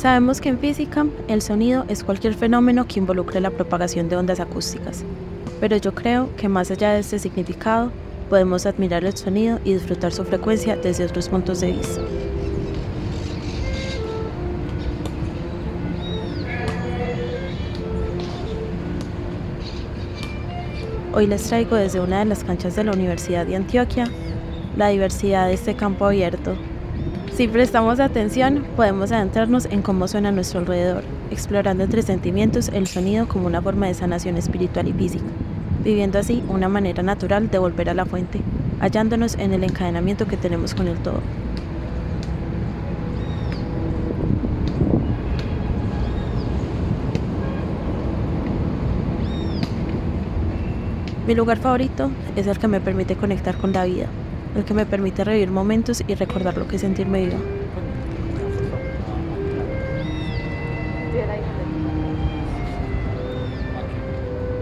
Sabemos que en física el sonido es cualquier fenómeno que involucre la propagación de ondas acústicas, pero yo creo que más allá de este significado, podemos admirar el sonido y disfrutar su frecuencia desde otros puntos de vista. Hoy les traigo desde una de las canchas de la Universidad de Antioquia la diversidad de este campo abierto. Si prestamos atención, podemos adentrarnos en cómo suena a nuestro alrededor, explorando entre sentimientos el sonido como una forma de sanación espiritual y física, viviendo así una manera natural de volver a la fuente, hallándonos en el encadenamiento que tenemos con el todo. Mi lugar favorito es el que me permite conectar con la vida, el que me permite revivir momentos y recordar lo que sentirme viva.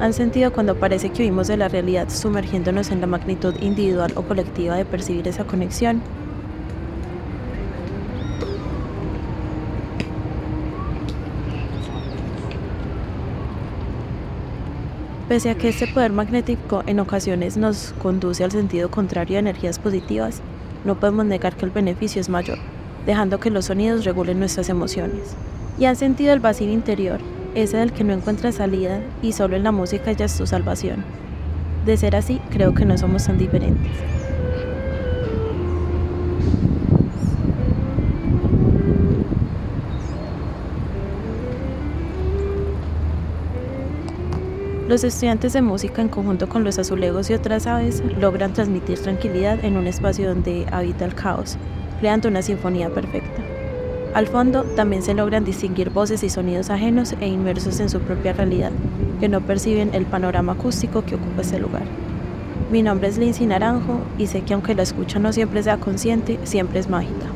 ¿Han sentido cuando parece que huimos de la realidad sumergiéndonos en la magnitud individual o colectiva de percibir esa conexión? Pese a que este poder magnético en ocasiones nos conduce al sentido contrario de energías positivas, no podemos negar que el beneficio es mayor, dejando que los sonidos regulen nuestras emociones. ¿Y han sentido el vacío interior, ese del que no encuentra salida y solo en la música ya es tu salvación? De ser así, creo que no somos tan diferentes. Los estudiantes de música en conjunto con los azulejos y otras aves logran transmitir tranquilidad en un espacio donde habita el caos, creando una sinfonía perfecta. Al fondo también se logran distinguir voces y sonidos ajenos e inmersos en su propia realidad, que no perciben el panorama acústico que ocupa este lugar. Mi nombre es Lindsay Naranjo y sé que aunque la escucha no siempre sea consciente, siempre es mágica.